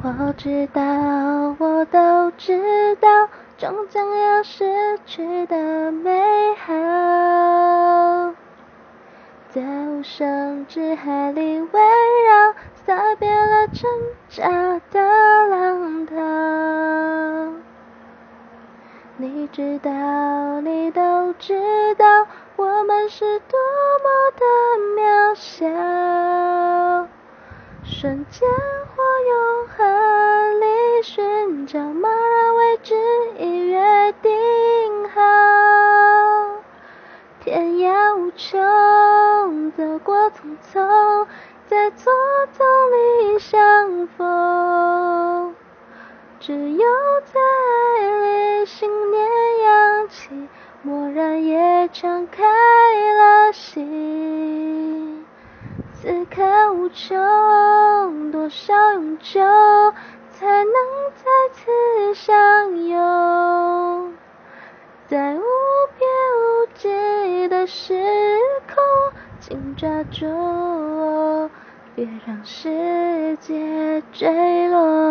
我知道，我都知道，终将要失去的美好，在无声之海里围绕，撒遍了挣扎的浪涛。你知道，你都知道，我们是多么的渺小。瞬间然未知，已约定好。天涯无穷，走过匆匆，在错综里相逢。只有在爱里，信念扬起，蓦然也敞开了心。此刻无穷，多少永久，才能再次相拥？在无边无际的时空，请抓住我，别让世界坠落。